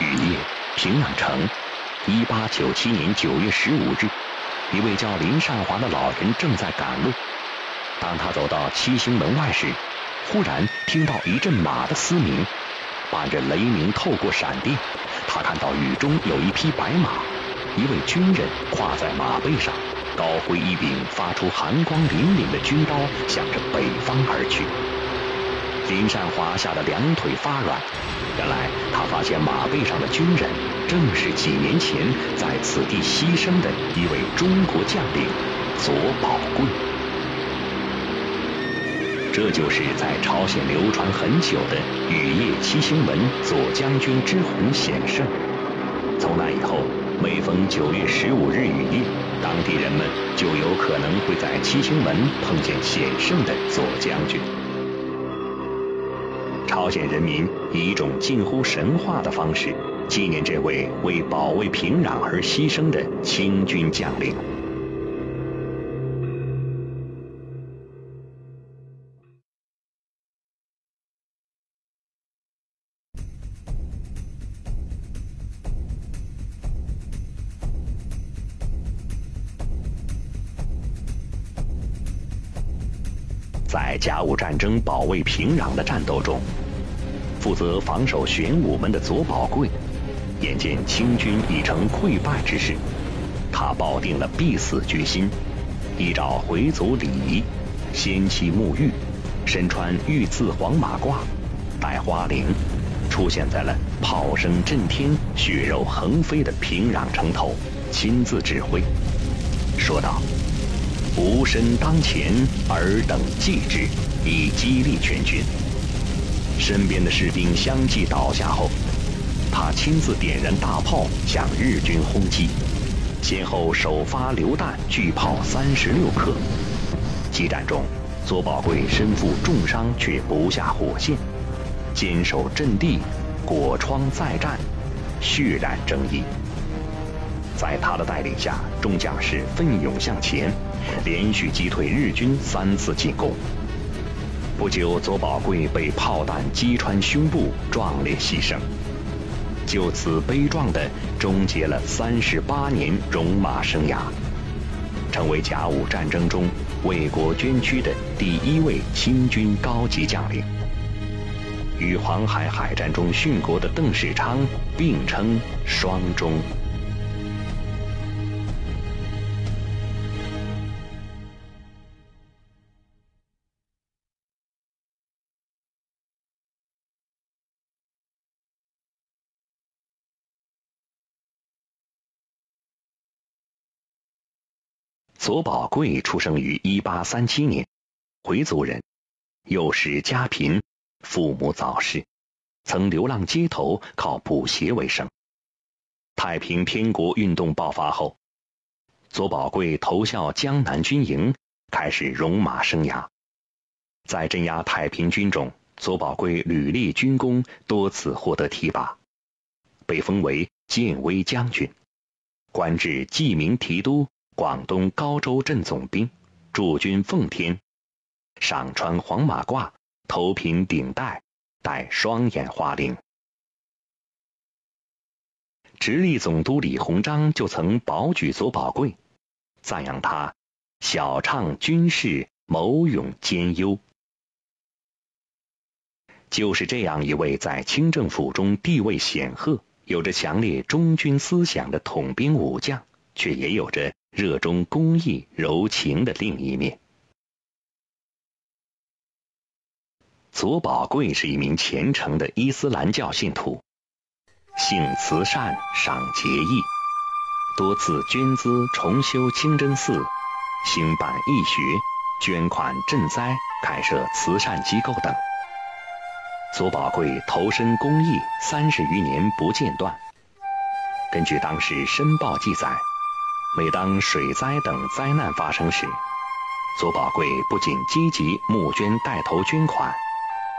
雨夜，平壤城，一八九七年九月十五日，一位叫林善华的老人正在赶路。当他走到七星门外时，忽然听到一阵马的嘶鸣，伴着雷鸣透过闪电，他看到雨中有一匹白马，一位军人跨在马背上，高挥一柄发出寒光凛凛的军刀，向着北方而去。林善华吓得两腿发软。原来他发现马背上的军人，正是几年前在此地牺牲的一位中国将领左宝贵。这就是在朝鲜流传很久的雨夜七星门左将军之虎显圣。从那以后，每逢九月十五日雨夜，当地人们就有可能会在七星门碰见显圣的左将军。朝鲜人民以一种近乎神话的方式纪念这位为保卫平壤而牺牲的清军将领。在甲午战争保卫平壤的战斗中，负责防守玄武门的左宝贵，眼见清军已成溃败之势，他抱定了必死决心，依照回族礼仪，先期沐浴，身穿玉字黄马褂，戴花翎，出现在了炮声震天、血肉横飞的平壤城头，亲自指挥，说道。吾身当前，尔等继之，以激励全军。身边的士兵相继倒下后，他亲自点燃大炮向日军轰击，先后首发榴弹巨炮三十六颗。激战中，左宝贵身负重伤，却不下火线，坚守阵地，果疮再战，血染征衣。在他的带领下，众将士奋勇向前，连续击退日军三次进攻。不久，左宝贵被炮弹击穿胸部，壮烈牺牲，就此悲壮地终结了三十八年戎马生涯，成为甲午战争中为国捐躯的第一位清军高级将领。与黄海海战中殉国的邓世昌并称“双忠”。左宝贵出生于一八三七年，回族人，幼时家贫，父母早逝，曾流浪街头，靠补鞋为生。太平天国运动爆发后，左宝贵投效江南军营，开始戎马生涯。在镇压太平军中，左宝贵屡立军功，多次获得提拔，被封为建威将军，官至济民提督。广东高州镇总兵，驻军奉天，上穿黄马褂，头平顶戴，戴双眼花翎。直隶总督李鸿章就曾保举左宝贵，赞扬他晓畅军事，谋勇兼优。就是这样一位在清政府中地位显赫、有着强烈忠君思想的统兵武将，却也有着。热衷公益柔情的另一面。左宝贵是一名虔诚的伊斯兰教信徒，性慈善，赏节义，多次捐资重修清真寺，兴办义学，捐款赈灾，开设慈善机构等。左宝贵投身公益三十余年不间断。根据当时《申报》记载。每当水灾等灾难发生时，左宝贵不仅积极募捐带头捐款，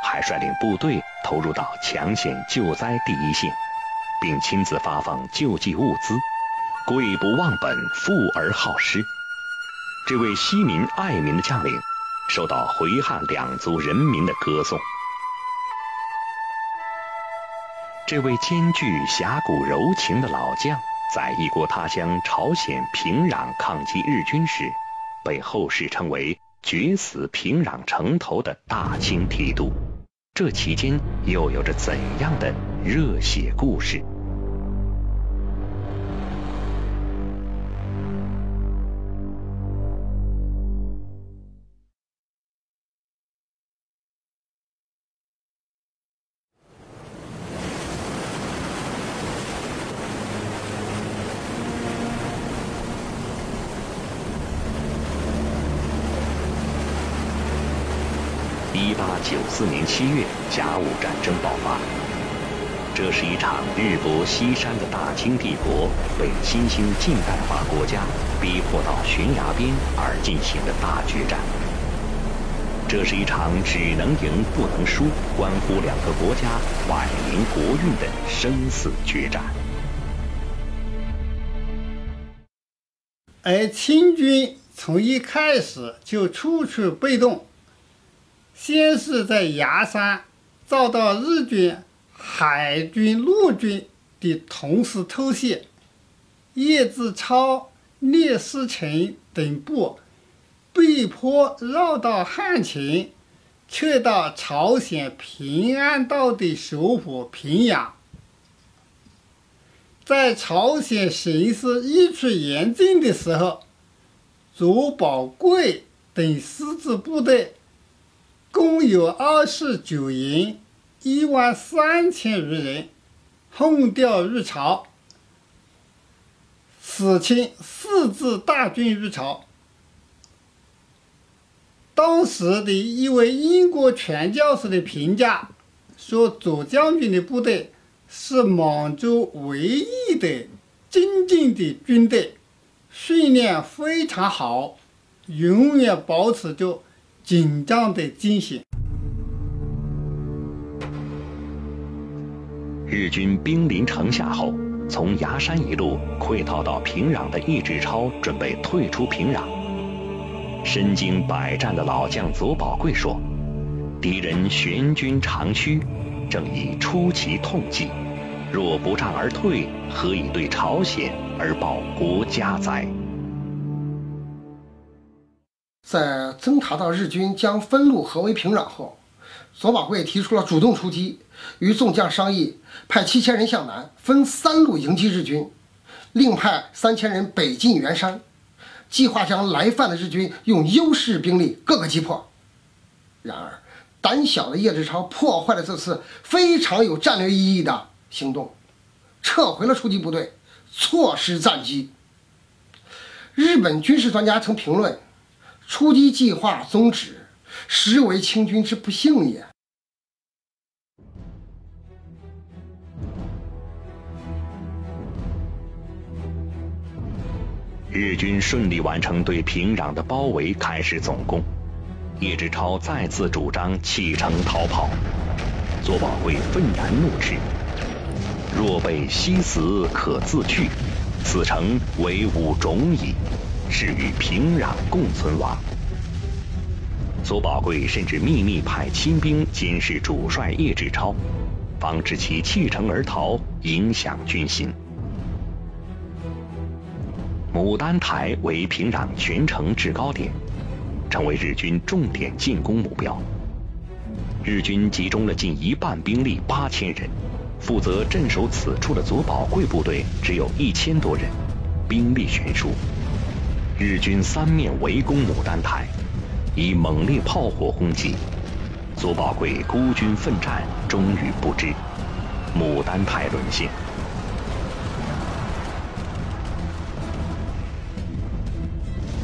还率领部队投入到抢险救灾第一线，并亲自发放救济物资，贵不忘本，富而好施。这位惜民爱民的将领，受到回汉两族人民的歌颂。这位兼具侠骨柔情的老将，在异国他乡朝鲜平壤抗击日军时，被后世称为“决死平壤城头的大清提督”。这期间又有着怎样的热血故事？九四年七月，甲午战争爆发。这是一场日薄西山的大清帝国被新兴近代化国家逼迫到悬崖边而进行的大决战。这是一场只能赢不能输，关乎两个国家百年国运的生死决战。而清军从一开始就处处被动。先是在崖山遭到日军海军、陆军的同时偷袭，叶志超、聂士成等部被迫绕到汉秦，撤到朝鲜平安道的首府平壤。在朝鲜形势日趋严峻的时候，左宝贵等师支部队。共有二十九营，一万三千余人，轰调入朝，史称四支大军入朝。当时的一位英国传教士的评价说：“左将军的部队是满洲唯一的精进的军队，训练非常好，永远保持着。”紧张的惊险。日军兵临城下后，从崖山一路溃逃到平壤的易志超准备退出平壤。身经百战的老将左宝贵说：“敌人悬军长驱，正以出其痛计。若不战而退，何以对朝鲜而报国家哉？”在侦察到日军将分路合围平壤后，左宝贵提出了主动出击，与众将商议，派七千人向南，分三路迎击日军，另派三千人北进元山，计划将来犯的日军用优势兵力各个击破。然而，胆小的叶志超破坏了这次非常有战略意义的行动，撤回了出击部队，错失战机。日本军事专家曾评论。出击计划终止，实为清军之不幸也。日军顺利完成对平壤的包围，开始总攻。叶志超再次主张弃城逃跑，左宝贵愤然怒斥：“若被西死，可自去，此城为吾种矣。”是与平壤共存亡。左宝贵甚至秘密派亲兵监视主帅叶志超，防止其弃城而逃，影响军心。牡丹台为平壤全城制高点，成为日军重点进攻目标。日军集中了近一半兵力八千人，负责镇守此处的左宝贵部队只有一千多人，兵力悬殊。日军三面围攻牡丹台，以猛烈炮火轰击，左宝贵孤军奋战，终于不支，牡丹台沦陷。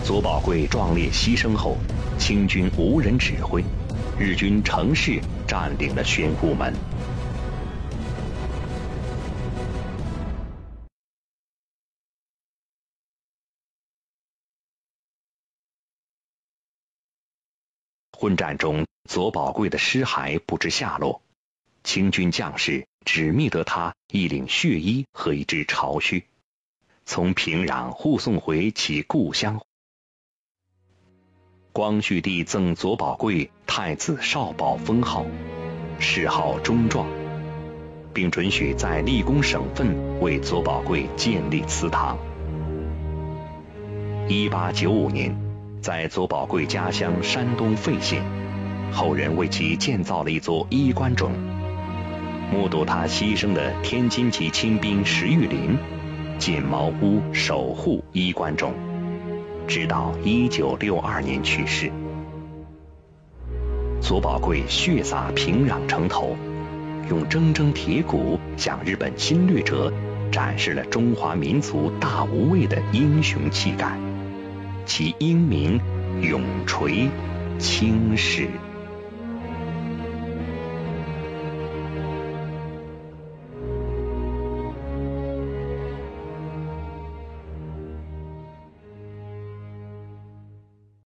左宝贵壮烈牺牲后，清军无人指挥，日军乘势占领了玄武门。混战中，左宝贵的尸骸不知下落，清军将士只觅得他一领血衣和一只巢靴，从平壤护送回其故乡。光绪帝赠左宝贵太子少保封号，谥号忠壮。并准许在立功省份为左宝贵建立祠堂。一八九五年，在左宝贵家乡山东费县，后人为其建造了一座衣冠冢。目睹他牺牲的天津籍亲兵石玉林，进茅屋守护衣冠冢，直到一九六二年去世。左宝贵血洒平壤城头，用铮铮铁骨向日本侵略者展示了中华民族大无畏的英雄气概，其英名永垂青史。